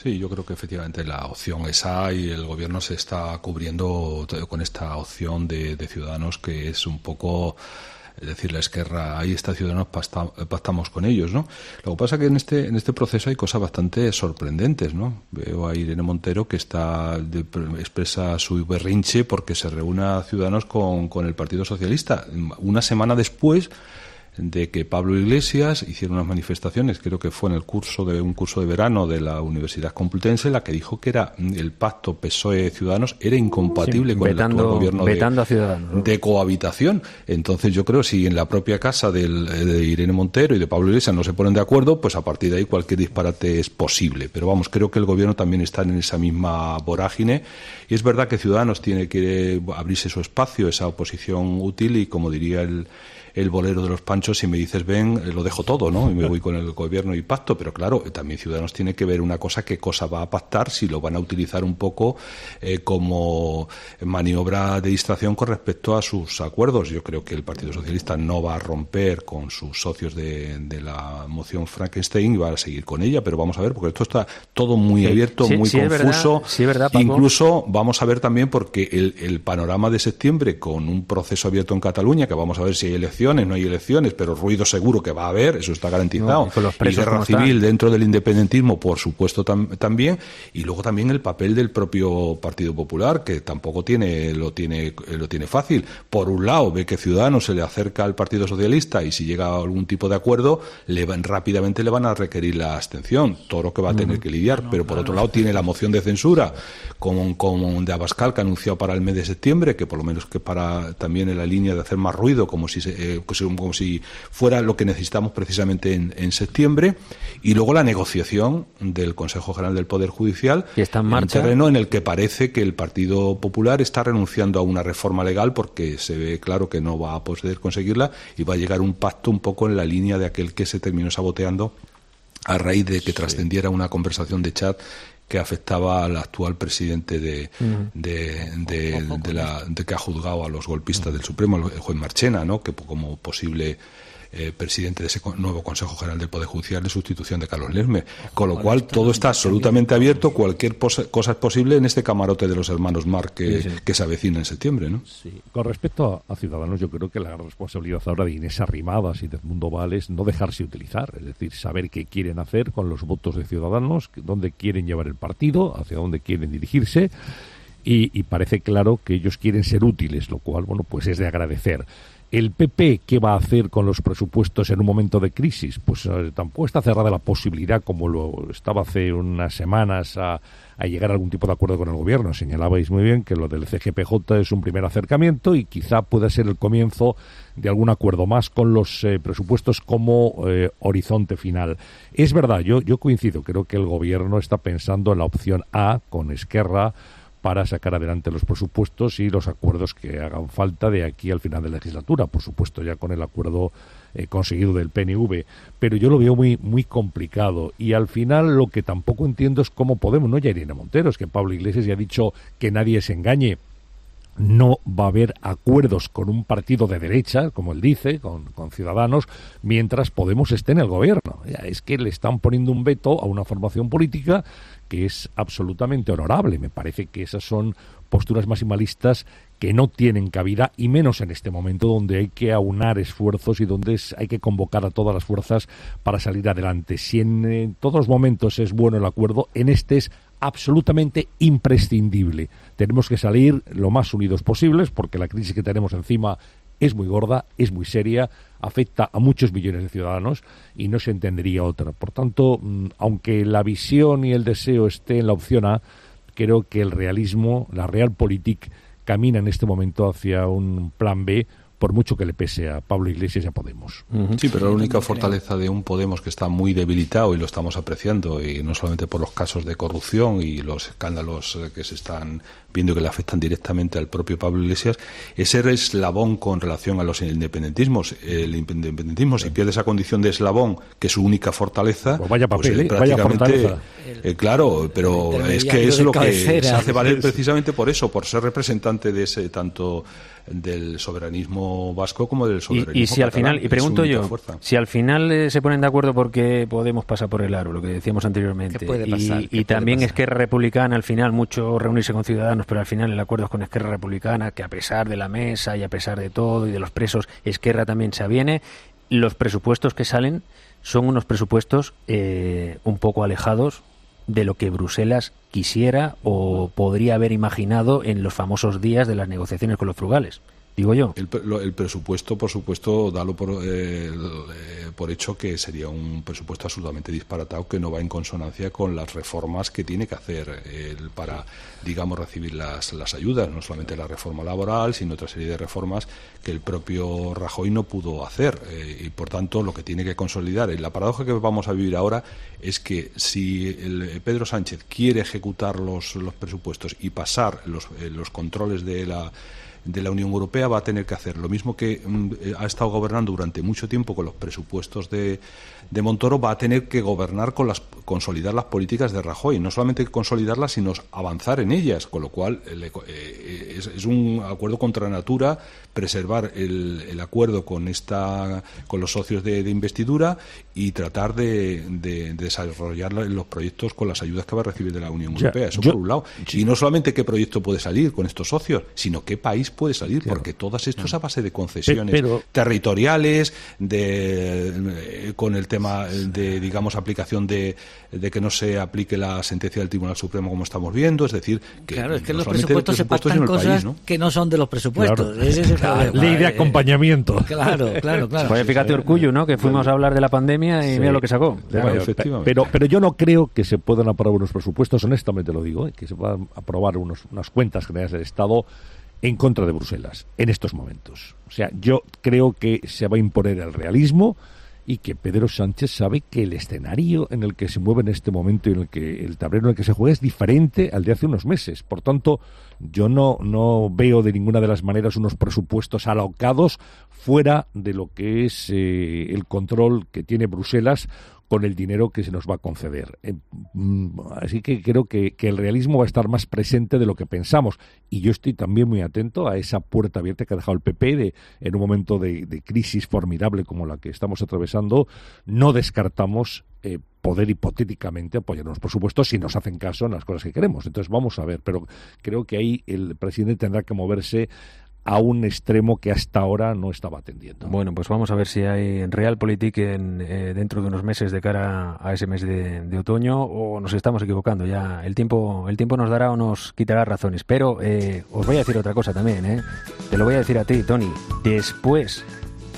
Sí, yo creo que efectivamente la opción es A y el gobierno se está cubriendo con esta opción de, de Ciudadanos que es un poco es decir, la Esquerra, ahí está Ciudadanos, pactamos con ellos, ¿no? Lo que pasa es que en este, en este proceso hay cosas bastante sorprendentes, ¿no? Veo a Irene Montero que está expresa su berrinche porque se reúne a Ciudadanos con, con el Partido Socialista. Una semana después de que Pablo Iglesias hiciera unas manifestaciones, creo que fue en el curso de un curso de verano de la Universidad Complutense, la que dijo que era el pacto PSOE Ciudadanos era incompatible con el actual gobierno de, cohabitación. Entonces yo creo si en la propia casa del, de Irene Montero y de Pablo Iglesias no se ponen de acuerdo, pues a partir de ahí cualquier disparate es posible. Pero vamos, creo que el gobierno también está en esa misma vorágine y es verdad que Ciudadanos tiene que abrirse su espacio, esa oposición útil y como diría el el bolero de los panchos, si me dices ven, eh, lo dejo todo, ¿no? Y me voy con el gobierno y pacto. Pero claro, también Ciudadanos tiene que ver una cosa, qué cosa va a pactar, si lo van a utilizar un poco eh, como maniobra de distracción con respecto a sus acuerdos. Yo creo que el Partido Socialista no va a romper con sus socios de, la moción Frankenstein y va a seguir con ella, pero vamos a ver, porque esto está todo muy abierto, muy confuso. Incluso vamos a ver también porque el, el panorama de septiembre con un proceso abierto en Cataluña, que vamos a ver si hay elecciones no hay elecciones, pero ruido seguro que va a haber, eso está garantizado. y, guerra civil dentro del independentismo, por supuesto, también. Y luego también el papel del propio Partido Popular, que tampoco tiene lo tiene lo tiene fácil. Por un lado, ve que Ciudadanos se le acerca al Partido Socialista y si llega a algún tipo de acuerdo, le van, rápidamente le van a requerir la abstención, todo lo que va a tener que lidiar. pero por otro lado, tiene la moción de censura, como, como de Abascal, que ha anunciado para el mes de septiembre, que por lo menos que para también en la línea de hacer más ruido, como si se, eh, como si fuera lo que necesitamos precisamente en, septiembre, y luego la negociación del Consejo General del Poder Judicial, que está en marcha. un terreno en el que parece que el Partido Popular está renunciando a una reforma legal porque se ve claro que no va a poder conseguirla y va a llegar un pacto un poco en la línea de aquel que se terminó saboteando a raíz de que trascendiera una conversación de chat que afectaba al actual presidente de, de, la, de que ha juzgado a los golpistas del Supremo, el juez Marchena, ¿no? que como posible eh, presidente de ese nuevo Consejo General del Poder Judicial de sustitución de Carlos Lerme. Con lo cual, todo está absolutamente abierto, cualquier cosa es posible en este camarote de los hermanos Marc que, se avecina en septiembre. ¿no? Con respecto a, Ciudadanos, yo creo que la responsabilidad ahora de Inés Arrimadas y de Edmundo Val es no dejarse utilizar, es decir, saber qué quieren hacer con los votos de Ciudadanos, dónde quieren llevar el partido, hacia dónde quieren dirigirse. Y, y, parece claro que ellos quieren ser útiles, lo cual, bueno, pues es de agradecer. ¿El PP qué va a hacer con los presupuestos en un momento de crisis? Pues eh, tampoco está cerrada la posibilidad, como lo estaba hace unas semanas, a, llegar a algún tipo de acuerdo con el gobierno. Señalabais muy bien que lo del CGPJ es un primer acercamiento y quizá pueda ser el comienzo de algún acuerdo más con los eh, presupuestos como eh, horizonte final. Es verdad, yo, yo coincido, creo que el gobierno está pensando en la opción A con Esquerra para sacar adelante los presupuestos y los acuerdos que hagan falta de aquí al final de la legislatura, por supuesto ya con el acuerdo eh, conseguido del PNV, pero yo lo veo muy muy complicado. Y al final lo que tampoco entiendo es cómo podemos, no ya Irene Montero, es que Pablo Iglesias ya ha dicho que nadie se engañe, no va a haber acuerdos con un partido de derecha, como él dice, con, con, Ciudadanos, mientras Podemos esté en el gobierno. Es que le están poniendo un veto a una formación política que es absolutamente honorable. Me parece que esas son posturas maximalistas que no tienen cabida y menos en este momento donde hay que aunar esfuerzos y donde hay que convocar a todas las fuerzas para salir adelante. Si en, todos los momentos es bueno el acuerdo, en este es absolutamente imprescindible. Tenemos que salir lo más unidos posibles porque la crisis que tenemos encima es muy gorda, es muy seria, afecta a muchos millones de ciudadanos y no se entendería otra. Por tanto, mm, aunque la visión y el deseo esté en la opción A, creo que el realismo, la realpolitik, camina en este momento hacia un plan B por mucho que le pese a Pablo Iglesias y a Podemos. Sí, pero la única fortaleza de un Podemos que está muy debilitado y lo estamos apreciando, y no solamente por los casos de corrupción y los escándalos eh, que se están viendo que le afectan directamente al propio Pablo Iglesias, es ser eslabón con relación a los independentismos. El independentismo, si pierde esa condición de eslabón, que es su única fortaleza, pues vaya pues papel, ¿eh? fortaleza. Eh, claro, pero es que es lo que se hace valer precisamente por eso, por ser representante de ese tanto del soberanismo vasco como del soberanismo y, si al final y pregunto yo si al final eh, se ponen de acuerdo porque Podemos pasar por el aro lo que decíamos anteriormente y, también Esquerra Republicana al final mucho reunirse con ciudadanos pero al final el acuerdo es con Esquerra Republicana que a pesar de la mesa y a pesar de todo y de los presos Esquerra también se aviene. Los presupuestos que salen son unos presupuestos eh, un poco alejados de lo que Bruselas quisiera o podría haber imaginado en los famosos días de las negociaciones con los frugales. Digo yo. El, presupuesto, por supuesto, dalo por, eh, eh, por hecho que sería un presupuesto absolutamente disparatado que no va en consonancia con las reformas que tiene que hacer para, digamos, recibir las, las ayudas, no solamente la reforma laboral, sino otra serie de reformas que el propio Rajoy no pudo hacer. y, por tanto, lo que tiene que consolidar, y la paradoja que vamos a vivir ahora es que si el, Pedro Sánchez quiere ejecutar los, los presupuestos y pasar los, los controles de la de la Unión Europea va a tener que hacer lo mismo que mm, eh, ha estado gobernando durante mucho tiempo con los presupuestos de, de Montoro, va a tener que gobernar con las consolidar las políticas de Rajoy, no solamente consolidarlas, sino avanzar en ellas, con lo cual eh, eh, es, un acuerdo contra natura preservar el, acuerdo con esta con los socios de, investidura y tratar de, desarrollar los proyectos con las ayudas que va a recibir de la Unión Europea. Eso por un lado. Y no solamente qué proyecto puede salir con estos socios, sino qué país puede salir, porque todas esto es a base de concesiones territoriales, de, eh, con el tema de, digamos, aplicación de, de, que no se aplique la sentencia del Tribunal Supremo como estamos viendo, es decir, que, claro, es que los presupuestos se pactan cosas que no son de los presupuestos. Ley de eh, acompañamiento. Claro, claro, claro. Pues fíjate, Orcullo, ¿no? Que fuimos a hablar de la pandemia y mira lo que sacó. pero, pero yo no creo que se puedan aprobar unos presupuestos, honestamente lo digo, ¿eh? que se puedan aprobar unos, unas cuentas generales del Estado en contra de Bruselas en estos momentos. O sea, yo creo que se va a imponer el realismo y que Pedro Sánchez sabe que el escenario en el que se mueve en este momento y en el que el tablero en el que se juega es diferente al de hace unos meses. Por tanto, yo no, no veo de ninguna de las maneras unos presupuestos alocados fuera de lo que es eh, el control que tiene Bruselas con el dinero que se nos va a conceder. Eh, mm, así que creo que, el realismo va a estar más presente de lo que pensamos. Y yo estoy también muy atento a esa puerta abierta que ha dejado el PP de, en un momento de, crisis formidable como la que estamos atravesando. No descartamos eh, poder hipotéticamente apoyarnos, por supuesto, si nos hacen caso en las cosas que queremos. Entonces vamos a ver, pero creo que ahí el presidente tendrá que moverse a un extremo que hasta ahora no estaba atendiendo. Bueno, pues vamos a ver si hay Realpolitik en, eh, dentro de unos meses de cara a ese mes de, otoño o nos estamos equivocando. Ya el tiempo, el tiempo nos dará o nos quitará razones. Pero eh, os voy a decir otra cosa también. ¿eh? Te lo voy a decir a ti, Tony. Después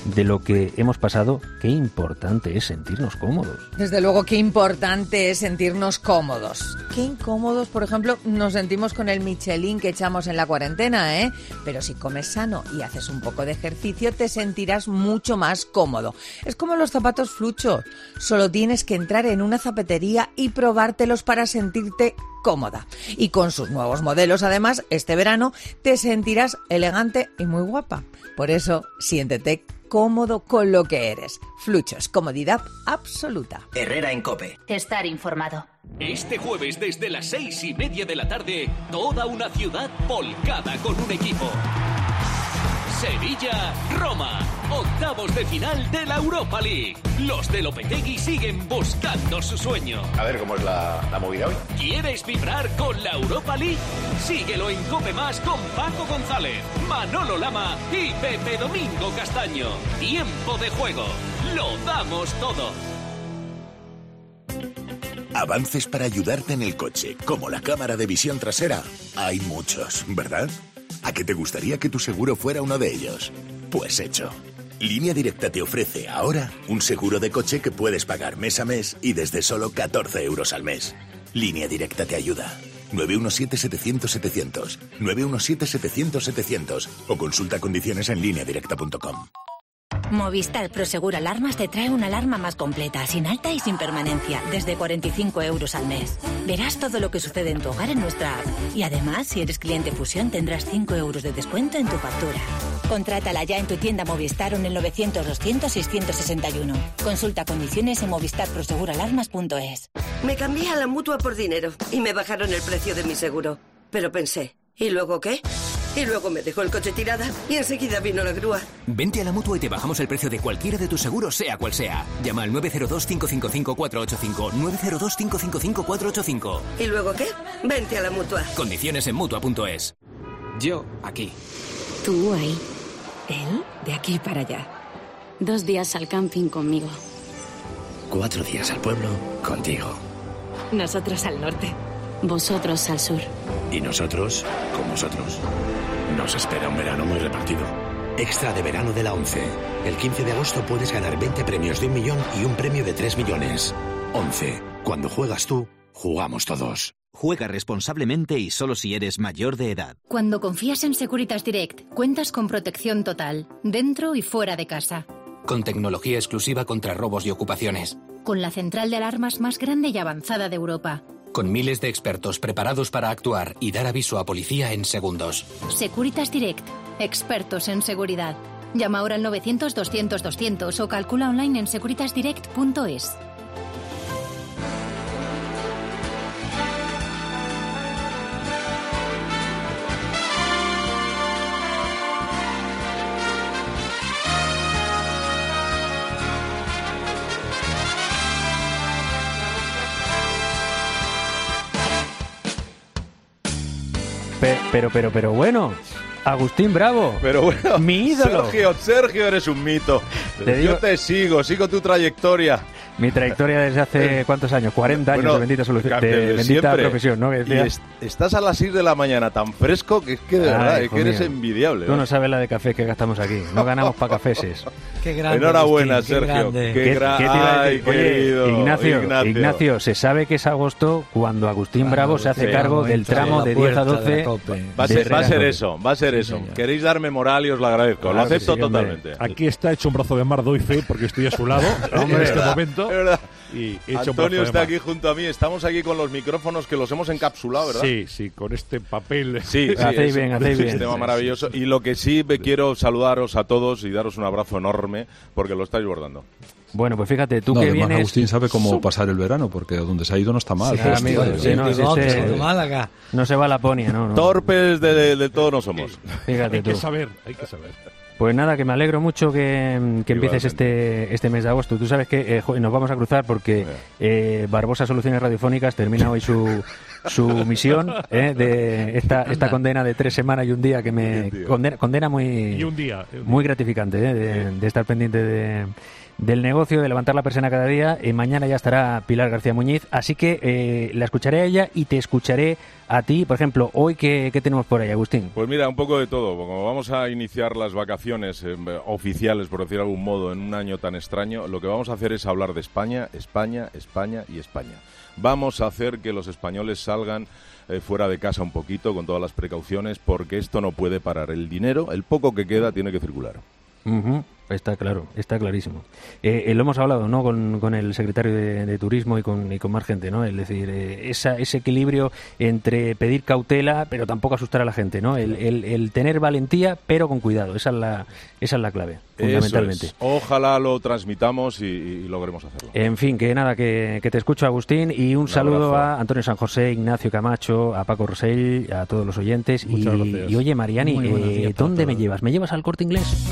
de lo que hemos pasado, qué importante es sentirnos cómodos. Desde luego, qué importante es sentirnos cómodos. Qué incómodos, por ejemplo, nos sentimos con el Michelin que echamos en la cuarentena, ¿eh? Pero si comes sano y haces un poco de ejercicio, te sentirás mucho más cómodo. Es como los zapatos fluchos. Solo tienes que entrar en una zapatería y probártelos para sentirte cómoda. Y con sus nuevos modelos, además, este verano te sentirás elegante y muy guapa. Por eso, siéntete cómodo con lo que eres. Fluchos, comodidad absoluta. Herrera en Cope. Estar informado. Este jueves desde las seis y media de la tarde, toda una ciudad volcada con un equipo. Sevilla, Roma, octavos de final de la Europa League. Los de Lopetegui siguen buscando su sueño. A ver cómo es la, movida hoy. ¿Quieres vibrar con la Europa League? Síguelo en Cope Más con Paco González, Manolo Lama y Pepe Domingo Castaño. Tiempo de juego. Lo damos todo. Avances para ayudarte en el coche, como la cámara de visión trasera. Hay muchos, ¿verdad? ¿A qué te gustaría que tu seguro fuera uno de ellos? Pues hecho. Línea Directa te ofrece ahora un seguro de coche que puedes pagar mes a mes y desde solo 14 euros al mes. Línea Directa te ayuda. 917-700-700. 917-700-700. O consulta condiciones en lineadirecta.com. Movistar Prosegur Alarmas te trae una alarma más completa, sin alta y sin permanencia, desde 45 euros al mes. Verás todo lo que sucede en tu hogar en nuestra app. Y además, si eres cliente Fusión, tendrás 5 euros de descuento en tu factura. Contrátala ya en tu tienda Movistar o en el 900-200-661. Consulta condiciones en movistarproseguralarmas.es. Me cambié a la mutua por dinero y me bajaron el precio de mi seguro. Pero pensé, ¿y luego qué? Y luego me dejó el coche tirada y enseguida vino la grúa. Vente a la mutua y te bajamos el precio de cualquiera de tus seguros, sea cual sea. Llama al 902-555-485. 902-555-485. ¿Y luego qué? Vente a la mutua. Condiciones en mutua.es. Yo aquí. Tú ahí. Él de aquí para allá. Dos días al camping conmigo. Cuatro días al pueblo contigo. Nosotros al norte. Vosotros al sur. Y nosotros, con vosotros. Nos espera un verano muy repartido. Extra de verano de la 11. El 15 de agosto puedes ganar 20 premios de un millón y un premio de 3 millones. 11. Cuando juegas tú, jugamos todos. Juega responsablemente y solo si eres mayor de edad. Cuando confías en Securitas Direct, cuentas con protección total, dentro y fuera de casa. Con tecnología exclusiva contra robos y ocupaciones. Con la central de alarmas más grande y avanzada de Europa. Con miles de expertos preparados para actuar y dar aviso a policía en segundos. Securitas Direct, expertos en seguridad. Llama ahora al 900-200-200 o calcula online en securitasdirect.es. Pero, pero, pero bueno. Agustín Bravo. Pero bueno, mi ídolo. Sergio, Sergio, eres un mito. Yo te sigo, sigo tu trayectoria. Mi trayectoria desde hace cuántos años, 40 años de bendita solución, de bendita profesión, ¿no? Y estás a las 6 de la mañana tan fresco que es que de verdad, es que eres envidiable. Tú no sabes la de café que gastamos aquí, no ganamos para cafeses. Qué grande. Enhorabuena, Sergio. Qué, grande. Oye, Ignacio, Ignacio, se sabe que es agosto cuando Agustín Bravo se hace cargo del tramo de 10 a 12. Va a ser, va a ser eso, va a ser eso. Queréis darme moral y os lo agradezco, lo acepto totalmente. Aquí está hecho un brazo de mar, doy fe, porque estoy a su lado en este momento. Y Antonio está aquí junto a mí. Estamos aquí con los micrófonos que los hemos encapsulado, ¿verdad? Sí, sí, con este papel. Sí, sí hacéis bien, hacéis bien. Sistema maravilloso. Y lo que sí me quiero saludaros a todos y daros un abrazo enorme porque lo estáis bordando. Bueno, pues fíjate, tú no, que además vienes... Agustín sabe cómo pasar el verano, porque donde se ha ido no está mal. Sí, amigo, sí, no, se va a la ponia, no, no. Torpes de, de, de todo no somos. Fíjate Hay tú. que saber, hay que saber. Pues nada, que me alegro mucho que, que empieces este, este mes de agosto. Tú sabes que eh, jo- nos vamos a cruzar porque eh, Barbosa Soluciones Radiofónicas termina hoy su, su misión eh, de esta, esta condena de tres semanas y un día que me condena, condena muy, Y un día. muy gratificante eh, de, de estar pendiente de, del negocio, de levantar la persona cada día. Y mañana ya estará Pilar García Muñiz, así que eh, la escucharé a ella y te escucharé a ti. Por ejemplo, hoy, ¿qué, qué tenemos por ahí, Agustín? Pues mira, un poco de todo. Como vamos a iniciar las vacaciones eh, oficiales, por decir de algún modo, en un año tan extraño, lo que vamos a hacer es hablar de España, España, España y España. Vamos a hacer que los españoles salgan eh, fuera de casa un poquito con todas las precauciones porque esto no puede parar. El dinero, el poco que queda, tiene que circular. Está claro, está clarísimo. Eh, eh, lo hemos hablado, ¿no? Con, con el secretario de, de Turismo y con, y con más gente, ¿no? Es decir, eh, esa, ese equilibrio entre pedir cautela, pero tampoco asustar a la gente, ¿no? El, el- el tener valentía, pero con cuidado. Esa es la, esa es la clave, fundamentalmente. Eso es. Ojalá lo transmitamos y, y logremos hacerlo. En fin, que nada, que, que te escucho, Agustín, y un, saludo abrazo. a Antonio San José, Ignacio Camacho, a Paco Rosell, a todos los oyentes. Y, Muchas gracias. y oye, Mariani, eh, ¿dónde me llevas? ¿Me llevas al corte inglés?